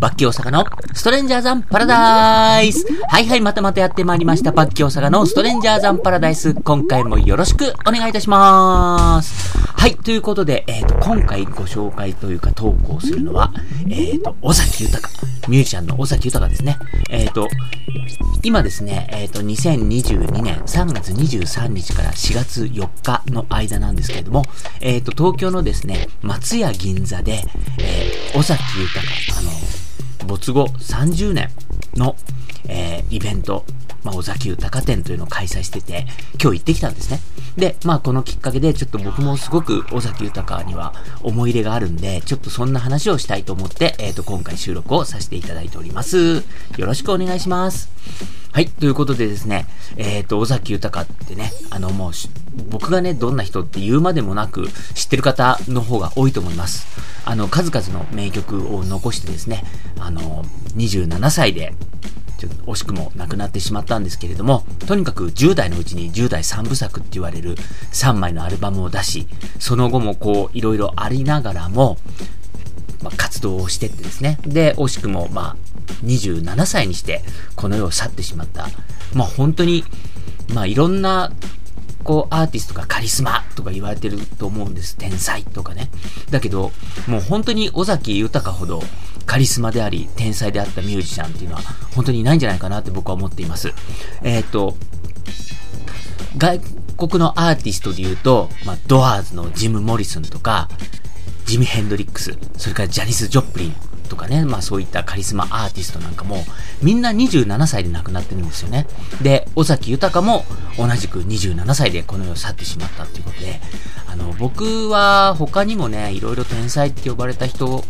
バッキー大阪のストレンジャーザンパラダイスはいはい、またまたやってまいりました。バッキー大阪のストレンジャーザンパラダイス。今回もよろしくお願いいたします。はい、ということで、えっ、ー、と、今回ご紹介というか投稿するのは、えっ、ー、と、尾崎豊。ミュージシャンの尾崎豊ですね。えっ、ー、と、今ですね、えっ、と、2022年3月23日から4月4日の間なんですけれども、えっ、と、東京のですね、松屋銀座で、えー、尾崎豊、あの、没後30年の、えー、イベント、まあ、尾崎豊展というのを開催してて、今日行ってきたんですね。で、まあ、このきっかけで、ちょっと僕もすごく尾崎豊には思い入れがあるんで、ちょっとそんな話をしたいと思って、えっ、ー、と、今回収録をさせていただいております。よろしくお願いします。はい、ということでですね、えっ、ー、と、尾崎豊ってね、あの、もう、僕がね、どんな人って言うまでもなく知ってる方の方が多いと思います。あの、数々の名曲を残してですね、あの、27歳で、ちょっと惜しくも亡くなってしまったんですけれども、とにかく10代のうちに10代3部作って言われる3枚のアルバムを出し、その後もこう、いろいろありながらも、まあ、活動をしてってですね。で、惜しくも、まあ、27歳にしてこの世を去ってしまった。まあ本当に、まあいろんなこうアーティストがカリスマとか言われてると思うんです。天才とかね。だけど、もう本当に尾崎豊ほどカリスマであり、天才であったミュージシャンっていうのは本当にいないんじゃないかなって僕は思っています。えっ、ー、と、外国のアーティストで言うと、まあ、ドアーズのジム・モリソンとか、ジミ・ヘンドリックス、それからジャニス・ジョプリンとかね、まあそういったカリスマアーティストなんかも、みんな27歳で亡くなってるんですよね。で、尾崎豊も同じく27歳でこの世を去ってしまったっていうことで、あの、僕は他にもね、いろいろ天才って呼ばれた人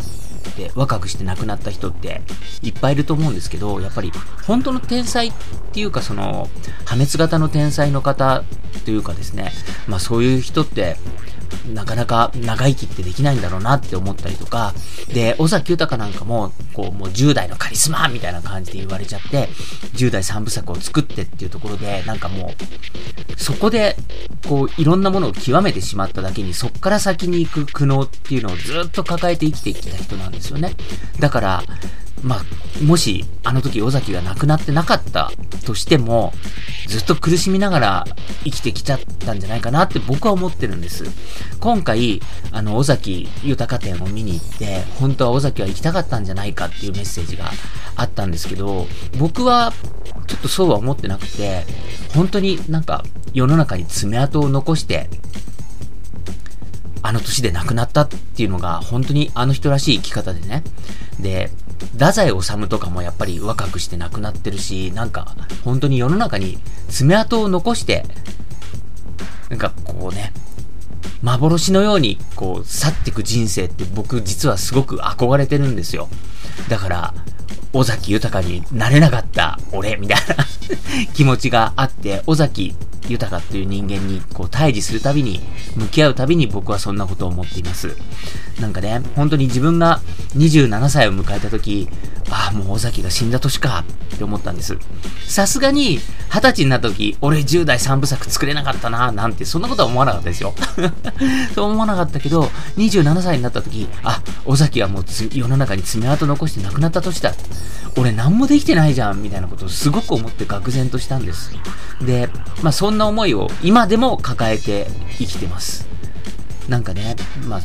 で若くして亡くなった人っていっぱいいると思うんですけど、やっぱり本当の天才っていうかその破滅型の天才の方というかですね、まあそういう人ってなかなか長生きってできないんだろうなって思ったりとか、で、尾崎豊なんかも、こう、もう10代のカリスマみたいな感じで言われちゃって、10代3部作を作ってっていうところで、なんかもう、そこで、こう、いろんなものを極めてしまっただけに、そっから先に行く苦悩っていうのをずっと抱えて生きてきた人なんですよね。だから、まあ、もし、あの時尾崎が亡くなってなかったとしても、ずっと苦しみながら生きてきちゃったんじゃないかなって僕は思ってるんです。今回、あの、尾崎豊展を見に行って、本当は尾崎は行きたかったんじゃないかっていうメッセージがあったんですけど、僕はちょっとそうは思ってなくて、本当になんか世の中に爪痕を残して、あの年で亡くなったっていうのが本当にあの人らしい生き方でね。で、太宰治とかもやっぱり若くして亡くなってるし、なんか本当に世の中に爪痕を残して、なんかこうね、幻のようにこう去っていく人生って僕実はすごく憧れてるんですよ。だから、尾崎豊になれなかった俺みたいな 気持ちがあって、尾崎豊っていう人間にこう対峙するたびに、向き合うたびに僕はそんなことを思っています。なんかね、本当に自分が27歳を迎えた時、ああ、もう尾崎が死んだ年かって思ったんです。さすがに、20歳になった時、俺10代3部作作れなかったな、なんて、そんなことは思わなかったですよ。そう思わなかったけど、27歳になった時、あ、尾崎はもう世の中に爪痕残して亡くなった年だ。俺何もできてないじゃん、みたいなことをすごく思って愕然としたんです。で、まあそんな思いを今でも抱えて生きてます。なんかね、まあ、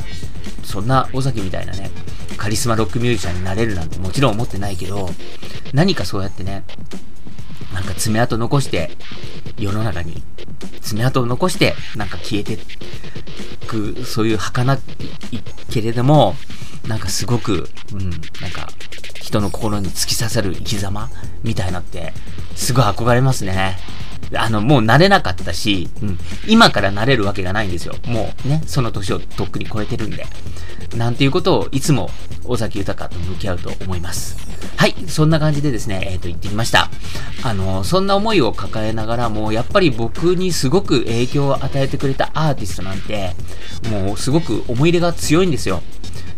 そんな尾崎みたいなね、カリスマロックミュージシャンになれるなんてもちろん思ってないけど、何かそうやってね、なんか爪痕残して、世の中に爪痕を残して、なんか消えてく、そういう儚いけれども、なんかすごく、うん、なんか、人の心に突き刺さる生き様みたいなって、すごい憧れますね。あの、もう慣れなかったし、うん、今から慣れるわけがないんですよ。もうね、その年をとっくに超えてるんで。なんていうことをいつも尾崎豊と向き合うと思います。はい、そんな感じでですね、えっ、ー、と、言ってきました。あの、そんな思いを抱えながらも、やっぱり僕にすごく影響を与えてくれたアーティストなんて、もうすごく思い入れが強いんですよ。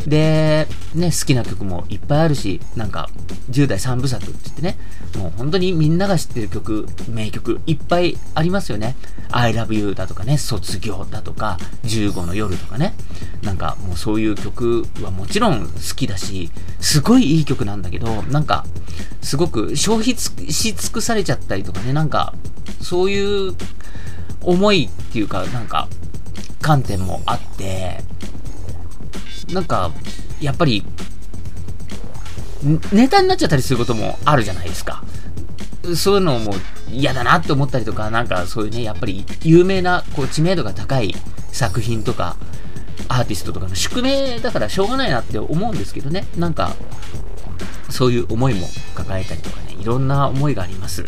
で、ね、好きな曲もいっぱいあるし、なんか、10代3部作って言ってね、もう本当にみんなが知ってる曲、名曲、いっぱいありますよね。I love you だとかね、卒業だとか、15の夜とかね。なんかもうそういう曲はもちろん好きだし、すごいいい曲なんだけど、なんか、すごく消費し尽くされちゃったりとかね、なんか、そういう思いっていうか、なんか、観点もあって、なんか、やっぱり、ネタになっちゃったりすることもあるじゃないですか。そういうのも嫌だなって思ったりとか、なんかそういうね、やっぱり有名な、こう、知名度が高い作品とか、アーティストとかの宿命だからしょうがないなって思うんですけどね。なんか、そういう思いも抱えたりとかね、いろんな思いがあります。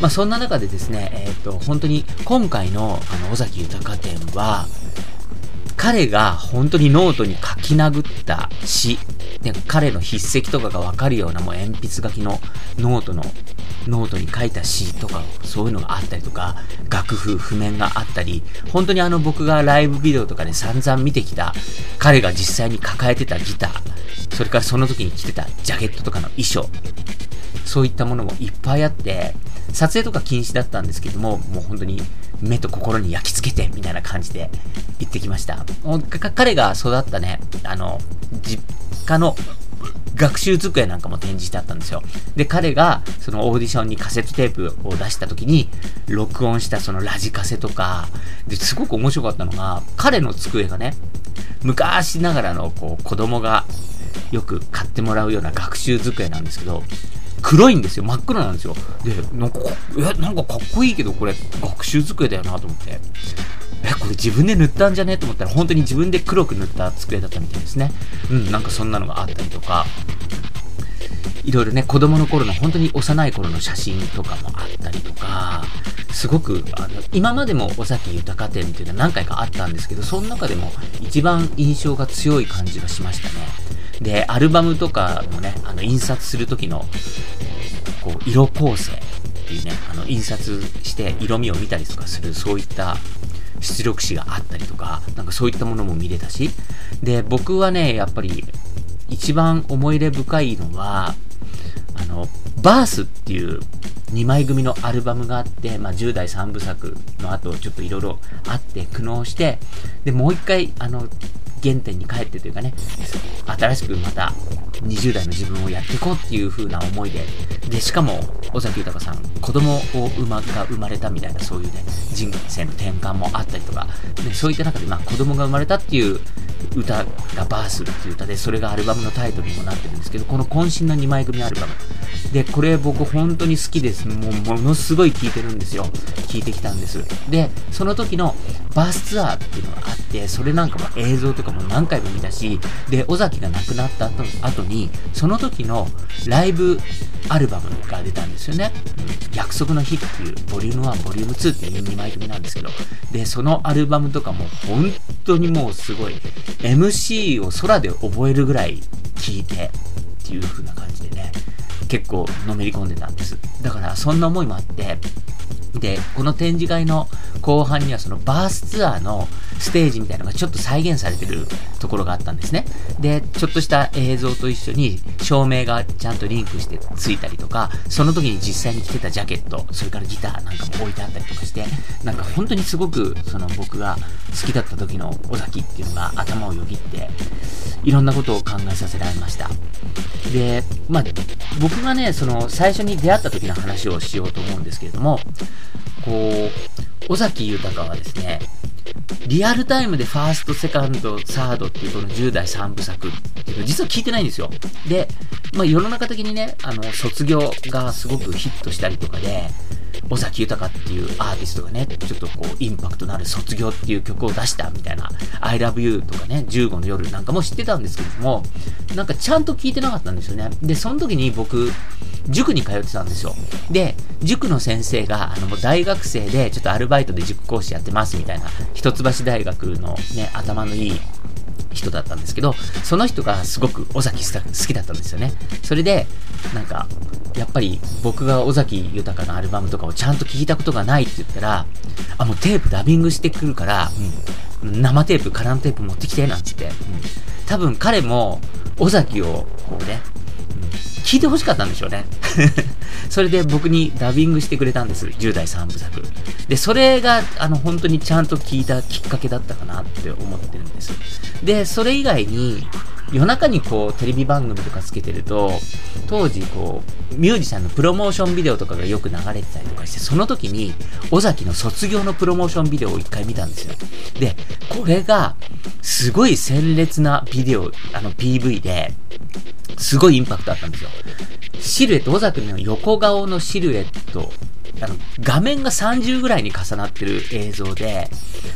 まあそんな中でですね、えっ、ー、と、本当に今回のあの、尾崎豊展は、彼が本当にノートに書き殴った詩、で彼の筆跡とかがわかるようなもう鉛筆書きのノートの、ノートに書いた詩とか、そういうのがあったりとか、楽譜、譜面があったり、本当にあの僕がライブビデオとかで散々見てきた、彼が実際に抱えてたギター、それからその時に着てたジャケットとかの衣装、そういったものもいっぱいあって、撮影とか禁止だったんですけども、もう本当に目と心に焼き付けて、みたいな感じで行ってきました。彼が育ったね、あの、実家の学習机なんかも展示してあったんですよ。で、彼がそのオーディションにカセットテープを出した時に、録音したそのラジカセとか、ですごく面白かったのが、彼の机がね、昔ながらのこう子供がよく買ってもらうような学習机なんですけど、黒いんですよ。真っ黒なんですよ。で、なんか、え、なんかかっこいいけど、これ、学習机だよなと思って。え、これ自分で塗ったんじゃね？と思ったら、本当に自分で黒く塗った机だったみたいですね。うん、なんかそんなのがあったりとか、いろいろね、子供の頃の本当に幼い頃の写真とかもあったりとか、すごく、あの、今までも尾崎豊展っていうのは何回かあったんですけど、その中でも一番印象が強い感じがしましたね。で、アルバムとかもね、あの、印刷する時の、こう、色構成っていうね、あの、印刷して色味を見たりとかする、そういった出力紙があったりとか、なんかそういったものも見れたし、で、僕はね、やっぱり、一番思い入れ深いのは、あの、バースっていう2枚組のアルバムがあって、まあ、10代3部作の後、ちょっといろいろあって、苦悩して、で、もう一回、あの、原点に帰ってというかね、新しくまた20代の自分をやっていこうっていう風な思いで、で、しかも、尾崎豊さん、子供を生まが生まれたみたいな、そういうね、人生の転換もあったりとか、ね、そういった中で、まあ、子供が生まれたっていう歌がバースっていう歌で、それがアルバムのタイトルにもなってるんですけど、この渾身の2枚組アルバム。で、これ僕本当に好きです。もう、ものすごい聴いてるんですよ。聴いてきたんです。で、その時のバースツアーっていうのがあって、それなんかも映像とかも何回も見たし、で、尾崎が亡くなった後後に、その時のライブアルバムが出たんですよね。約束の日っていう、ボリューム1、ボリューム2っていう2枚組なんですけど、で、そのアルバムとかも本当にもうすごい、MC を空で覚えるぐらい聴いてっていう風な感じでね、結構のめり込んでたんです。だからそんな思いもあって、で、この展示会の後半にはそのバースツアーのステージみたいなのがちょっと再現されてるところがあったんですね。で、ちょっとした映像と一緒に照明がちゃんとリンクしてついたりとか、その時に実際に着てたジャケット、それからギターなんかも置いてあったりとかして、なんか本当にすごくその僕が好きだった時の尾崎っていうのが頭をよぎって、いろんなことを考えさせられました。で、まあ、僕がね、その最初に出会った時の話をしようと思うんですけれども、こう、尾崎豊はですね、リアルタイムでファースト、セカンド、サードっていうこの10代3部作っていうの実は聞いてないんですよ。で、まあ世の中的にね、あの、卒業がすごくヒットしたりとかで、尾崎豊っていうアーティストがね、ちょっとこう、インパクトのある卒業っていう曲を出したみたいな、I love you とかね、15の夜なんかも知ってたんですけども、なんかちゃんと聞いてなかったんですよね。で、その時に僕、塾に通ってたんですよ。で、塾の先生が、あの、もう大学生で、ちょっとアルバイトで塾講師やってますみたいな、一橋大学のね、頭のいい人だったんですけど、その人がすごく尾崎好きだったんですよね。それで、なんか、やっぱり僕が尾崎豊のアルバムとかをちゃんと聞いたことがないって言ったら、あ、もうテープダビングしてくるから、うん、生テープ、カラーテープ持ってきて、なんて言って、うん多分彼も、尾崎を、こうね、聞いて欲しかったんでしょうね。それで僕にダビングしてくれたんです。10代3部作。で、それが、あの、本当にちゃんと聞いたきっかけだったかなって思ってるんです。で、それ以外に、夜中にこう、テレビ番組とかつけてると、当時こう、ミュージシャンのプロモーションビデオとかがよく流れてたりとかして、その時に、尾崎の卒業のプロモーションビデオを一回見たんですよ。で、これが、すごい鮮烈なビデオ、あの PV で、すごいインパクトあったんですよ。シルエット、尾崎の横顔のシルエット、あの、画面が30ぐらいに重なってる映像で、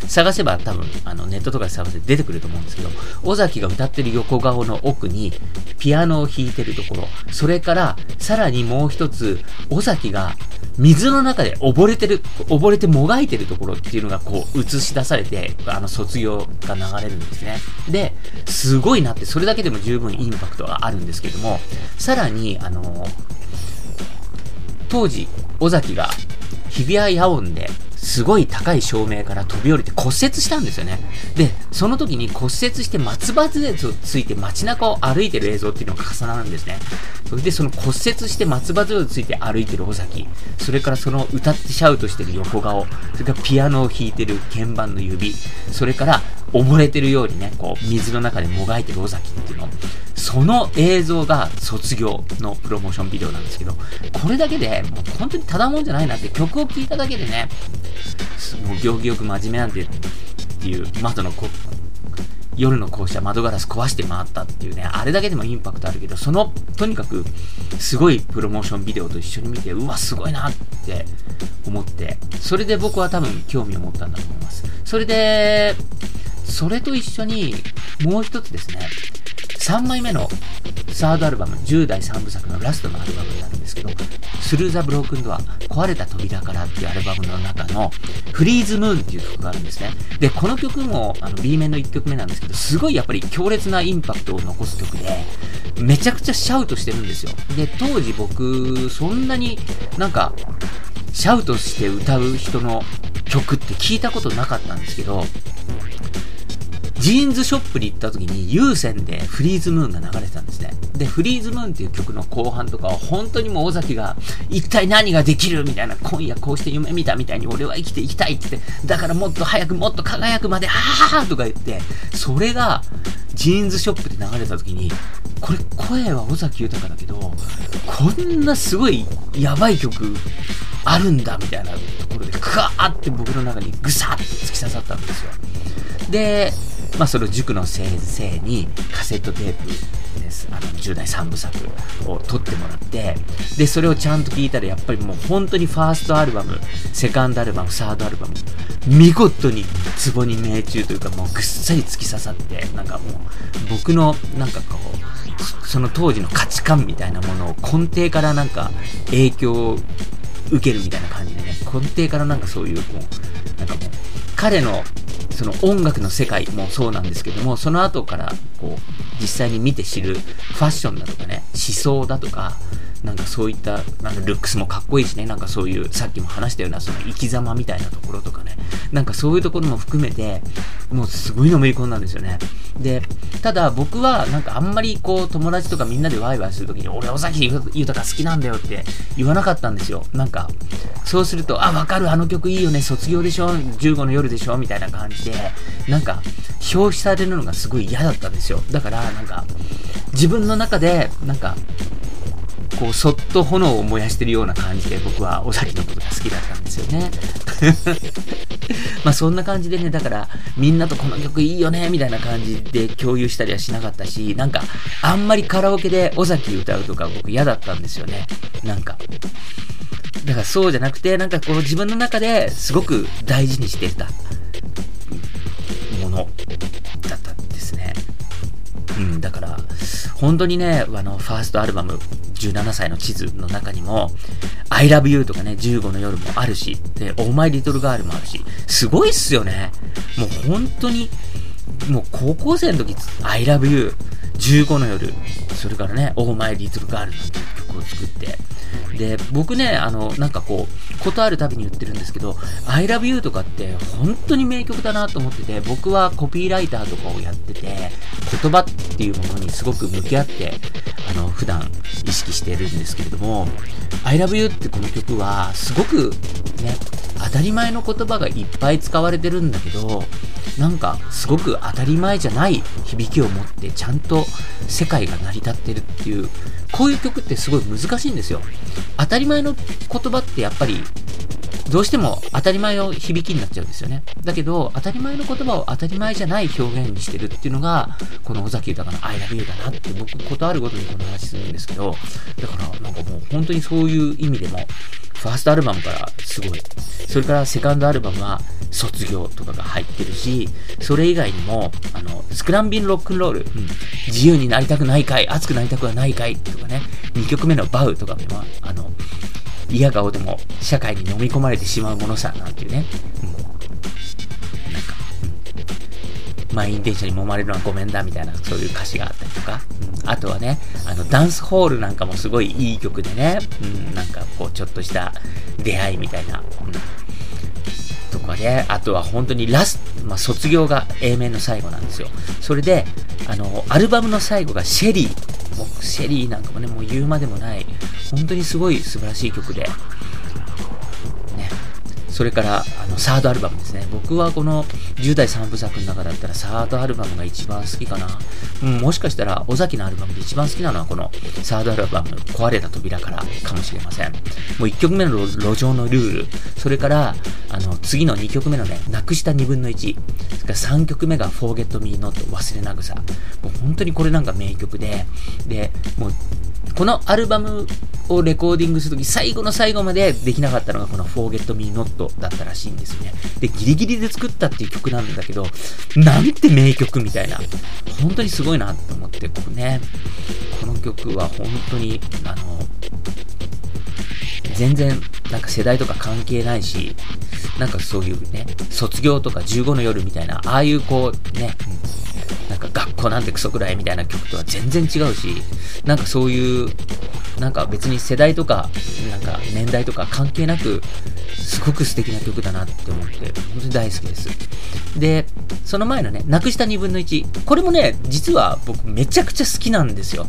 探せば多分、あの、ネットとかで探せて出てくると思うんですけど、尾崎が歌ってる横顔の奥に、ピアノを弾いてるところ、それから、さらにもう一つ、尾崎が水の中で溺れてる、溺れてもがいてるところっていうのがこう映し出されて、あの卒業が流れるんですね。で、すごいなって、それだけでも十分インパクトがあるんですけども、さらに、あの、当時、尾崎が日比谷野音ですごい高い照明から飛び降りて骨折したんですよね。で、その時に骨折して松葉杖をついて街中を歩いてる映像っていうのが重なるんですね。それでその骨折して松葉杖をついて歩いてる尾崎、それからその歌ってシャウトしてる横顔、それからピアノを弾いてる鍵盤の指、それから溺れてるようにね、こう水の中でもがいてる尾崎っていうの。その映像が卒業のプロモーションビデオなんですけど、これだけで、もう本当にただもんじゃないなって曲を聴いただけでね、もう行儀よく真面目なんてっていう窓のこ夜の校舎窓ガラス壊して回ったっていうね、あれだけでもインパクトあるけど、その、とにかく、すごいプロモーションビデオと一緒に見て、うわ、すごいなって思って、それで僕は多分興味を持ったんだと思います。それで、それと一緒に、もう一つですね、3枚目のサードアルバム、10代3部作のラストのアルバムになるんですけど、スルーザ・ブロークンドア、壊れた扉からっていうアルバムの中の、フリーズ・ムーンっていう曲があるんですね。で、この曲も、あの、B 面の1曲目なんですけど、すごいやっぱり強烈なインパクトを残す曲で、めちゃくちゃシャウトしてるんですよ。で、当時僕、そんなになんか、シャウトして歌う人の曲って聞いたことなかったんですけど、ジーンズショップに行った時に有線でフリーズムーンが流れてたんですね。で、フリーズムーンっていう曲の後半とかは本当にもう尾崎が一体何ができるみたいな、今夜こうして夢見たみたいに俺は生きていきたいってって、だからもっと早くもっと輝くまで、はははとか言って、それがジーンズショップで流れた時に、これ声は尾崎豊だけど、こんなすごいやばい曲あるんだみたいなところで、クワーって僕の中にぐさって突き刺さったんですよ。で、まあ、その塾の先生にカセットテープです。あの、10代3部作を撮ってもらって、で、それをちゃんと聞いたら、やっぱりもう本当にファーストアルバム、セカンドアルバム、サードアルバム、見事にツボに命中というか、もうぐっさり突き刺さって、なんかもう、僕の、なんかこう、その当時の価値観みたいなものを根底からなんか影響を受けるみたいな感じでね、根底からなんかそういう、こう、なんかもう、彼のその音楽の世界もそうなんですけども、その後から、こう、実際に見て知るファッションだとかね、思想だとか、なんかそういった、あの、ルックスもかっこいいしね、なんかそういう、さっきも話したような、その生き様みたいなところとかね、なんかそういうところも含めて、もうすごいのめり込んだんですよね。で、ただ僕は、なんかあんまりこう、友達とかみんなでワイワイするときに、俺、尾崎豊好きなんだよって言わなかったんですよ。なんか、そうすると、あ、わかる、あの曲いいよね、卒業でしょ ?15 の夜でしょ？みたいな感じで、なんか、表示されるのがすごい嫌だったんですよ。だから、なんか、自分の中で、なんか、こう、そっと炎を燃やしてるような感じで僕は尾崎のことが好きだったんですよね。まあそんな感じでね、だからみんなとこの曲いいよね、みたいな感じで共有したりはしなかったし、なんかあんまりカラオケで尾崎歌うとか僕嫌だったんですよね。なんか。だからそうじゃなくて、なんかこう自分の中ですごく大事にしてたもの本当にね、あの、ファーストアルバム、17歳の地図の中にも、I love you とかね、15の夜もあるし、で、Oh my little girl もあるし、すごいっすよね。もう本当に、もう高校生の時、I love you、15の夜、それからね、オーマイリトルガールなんていう曲を作って、で、僕ね、あの、なんかこう、ことあるたびに言ってるんですけど、I love you とかって本当に名曲だなと思ってて、僕はコピーライターとかをやってて、言葉っていうものにすごく向き合って、あの、普段意識してるんですけれども、I love you ってこの曲は、すごくね、当たり前の言葉がいっぱい使われてるんだけど、なんかすごく当たり前じゃない響きを持ってちゃんと世界が成り立ってるっていう、こういう曲ってすごい難しいんですよ。当たり前の言葉ってやっぱりどうしても当たり前の響きになっちゃうんですよね。だけど、当たり前の言葉を当たり前じゃない表現にしてるっていうのが、この尾崎豊の I love you だなって僕、ことあるごとにこの話するんですけど、だからなんかもう本当にそういう意味でも、ファーストアルバムからすごい。それからセカンドアルバムは卒業とかが入ってるし、それ以外にも、あの、スクランビンロックンロール、うん、自由になりたくないかい、熱くなりたくはないかいとかね、2曲目のバウとかも、あの、嫌顔でも社会に飲み込まれてしまうものさ、なんていうね。満員電車に揉まれるのはごめんだ、みたいな、そういう歌詞があったりとか。うん、あとはね、あの、ダンスホールなんかもすごいいい曲でね、うん、なんかこう、ちょっとした出会いみたいな。うんとかで、あとは本当にラスト、まあ、卒業が A 面の最後なんですよ。それで、あの、アルバムの最後がシェリー。もうシェリーなんかもね、もう言うまでもない、本当にすごい素晴らしい曲で、それから、あの、サードアルバムですね。僕はこの10代3部作の中だったら、サードアルバムが一番好きかな。うん、もしかしたら、尾崎のアルバムで一番好きなのは、このサードアルバム、壊れた扉からかもしれません。もう1曲目の路上のルール、それから、あの、次の2曲目のね、なくした2分の1、それから3曲目が Forget Me Not 忘れなぐさ。もう本当にこれなんか名曲で、で、もう、このアルバムをレコーディングするとき、最後の最後までできなかったのがこの Forget Me Not だったらしいんですよね。で、ギリギリで作ったっていう曲なんだけど、なんて名曲みたいな。本当にすごいなと思って、こうね、この曲は本当に、あの、全然なんか世代とか関係ないし、なんかそういうね、卒業とか15の夜みたいな、ああいうこうね、なんか学校なんてクソくらいみたいな曲とは全然違うし、なんかそういう、なんか別に世代とか、なんか年代とか関係なく、すごく素敵な曲だなって思って、本当に大好きです。で、その前のね、なくした2分の1。これもね、実は僕めちゃくちゃ好きなんですよ。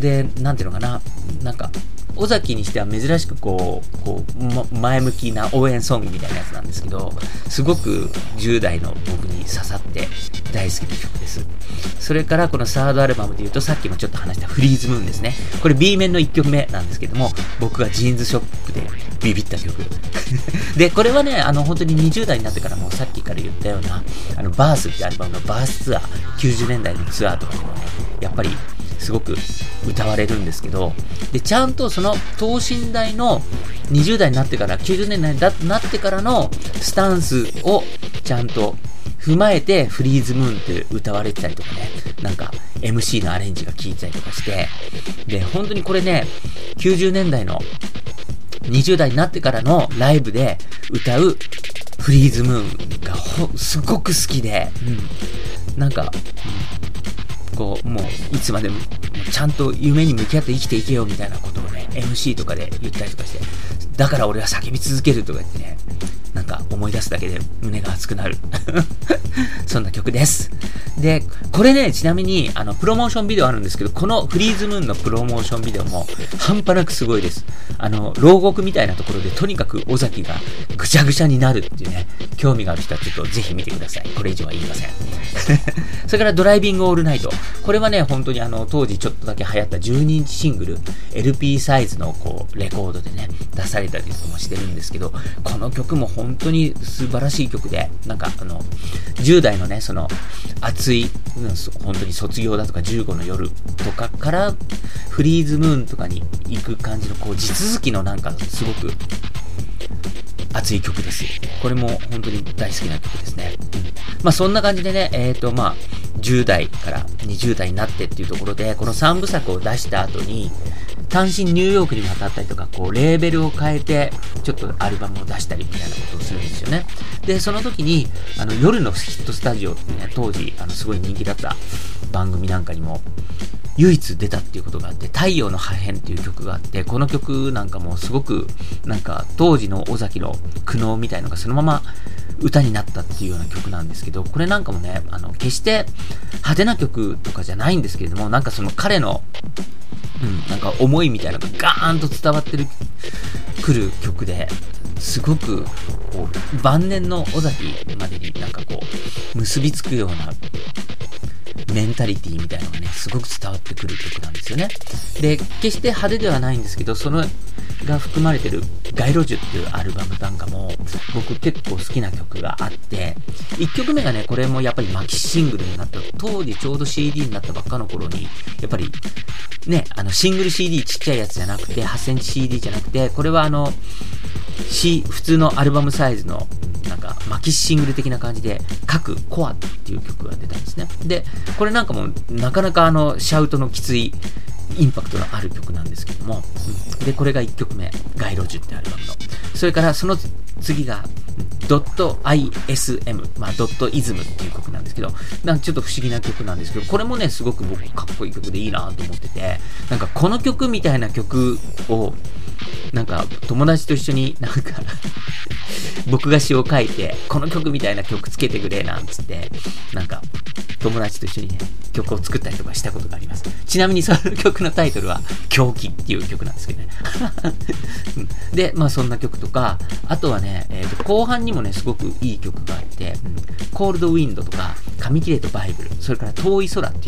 で、なんていうのかな、なんか、尾崎にしては珍しくこう、こう、前向きな応援ソングみたいなやつなんですけど、すごく10代の僕に刺さって大好きな曲です。それからこのサードアルバムで言うとさっきもちょっと話したフリーズムーンですね。これ B 面の1曲目なんですけども、僕がジーンズショップでビビった曲。で、これはね、あの本当に20代になってからもうさっきから言ったような、あのバースってアルバムのバースツアー、90年代のツアーとかでもね、やっぱりすごく歌われるんですけど、で、ちゃんとその等身大の20代になってから、90年代になってからのスタンスをちゃんと踏まえてフリーズムーンって歌われてたりとかね、なんか MC のアレンジが効いたりとかして、で、本当にこれね、90年代の20代になってからのライブで歌うフリーズムーンがすごく好きで、うん、なんか、こう、もう、いつまでも、ちゃんと夢に向き合って生きていけよみたいなことをね、MC とかで言ったりとかして、だから俺は叫び続けるとか言ってね、なんか思い出すだけで胸が熱くなる そんな曲です。で、これね、ちなみに、あの、プロモーションビデオあるんですけど、このフリーズムーンのプロモーションビデオも、半端なくすごいです。あの、牢獄みたいなところで、とにかく尾崎がぐちゃぐちゃになるっていうね、興味がある人はちょっとぜひ見てください。これ以上は言いません。それからドライビングオールナイト。これはね、本当にあの、当時ちょっとだけ流行った12インチシングル、LP サイズのこう、レコードでね、出されたりとかもしてるんですけど、この曲も本当に素晴らしい曲で、なんかあの、10代のね、その、熱い、うん、本当に卒業だとか15の夜とかから、フリーズムーンとかに行く感じの、こう、地続きのなんか、すごく、熱い曲です。これも本当に大好きな曲ですね。うん、まあそんな感じでね、えっ、ー、とまあ、10代から20代になってっていうところで、この3部作を出した後に、単身ニューヨークに渡ったりとか、こう、レーベルを変えて、ちょっとアルバムを出したりみたいなことをするんですよね。で、その時に、あの、夜のヒットスタジオってね、当時、あの、すごい人気だった、番組なんかにも唯一出たっていうことがあって、太陽の破片っていう曲があって、この曲なんかもすごく、なんか当時の尾崎の苦悩みたいのがそのまま歌になったっていうような曲なんですけど、これなんかもね、あの、決して派手な曲とかじゃないんですけれども、なんかその彼の、うん、なんか思いみたいなのがガーンと伝わってる、くる曲で、すごく、こう、晩年の尾崎までになんかこう、結びつくようなメンタリティみたいのがね、すごく伝わってくる曲なんですよね。で、決して派手ではないんですけど、そのが含まれてる街路樹っていうアルバムなんかも、僕結構好きな曲があって、1曲目がね、これもやっぱりマキシングルになった、当時ちょうど CD になったばっかの頃に、やっぱり、ね、あの、シングル CD ちっちゃいやつじゃなくて、8センチ CD じゃなくて、これはあの、C、普通のアルバムサイズのなんか、マキシングル的な感じで、各コアっていう曲が出たんですね。で、これなんかも、なかなかあの、シャウトのきつい、インパクトのある曲なんですけども、で、これが1曲目、街路樹ってアルバムの。それからその次が、ドット ISM、まあ、ドットイズムっていう曲なんですけど、なんかちょっと不思議な曲なんですけど、これもね、すごく僕かっこいい曲でいいなと思ってて、なんかこの曲みたいな曲を、なんか友達と一緒になんか 僕が詩を書いて、この曲みたいな曲つけてくれなんつって、なんか友達と一緒にね、曲を作ったりとかしたことがあります。ちなみにその曲のタイトルは、狂気っていう曲なんですけどね。で、まあそんな曲とか、あとはね、えー、と後半にもね、すごくいい曲があって、うん、コールドウィンドとか、紙切れとバイブル、それから遠い空っていう、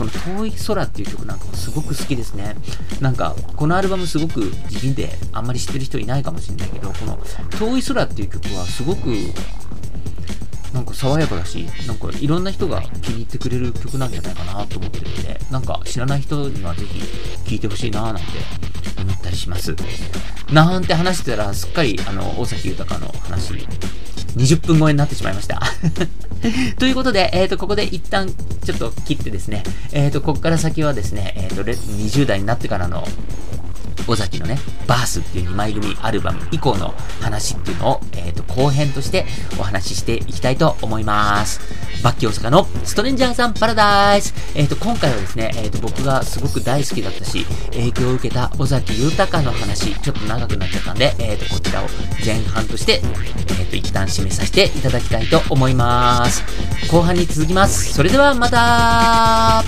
この遠い空っていう曲なんかもすごく好きですね。なんか、このアルバムすごく地味であんまり知ってる人いないかもしれないけど、この遠い空っていう曲はすごくなんか爽やかだし、なんかいろんな人が気に入ってくれる曲なんじゃないかなと思ってるんで、なんか知らない人にはぜひ聴いてほしいなーなんて思ったりします。なんて話してたら、すっかりあの、大崎豊の話、20分超えになってしまいました。ということで、えっ、ー、と、ここで一旦ちょっと切ってですね、えっ、ー、と、ここから先はですね、えっ、ー、と、20代になってからの尾崎のね、バースっていう2枚組アルバム以降の話っていうのを、えっ、ー、と、後編としてお話ししていきたいと思います。バッキー大阪のストレンジャーザンパラダイス。えっ、ー、と、今回はですね、えっ、ー、と、僕がすごく大好きだったし、影響を受けた尾崎豊の話、ちょっと長くなっちゃったんで、えっ、と、こちらを前半として、えっ、と、一旦締めさせていただきたいと思います。後半に続きます。それではまた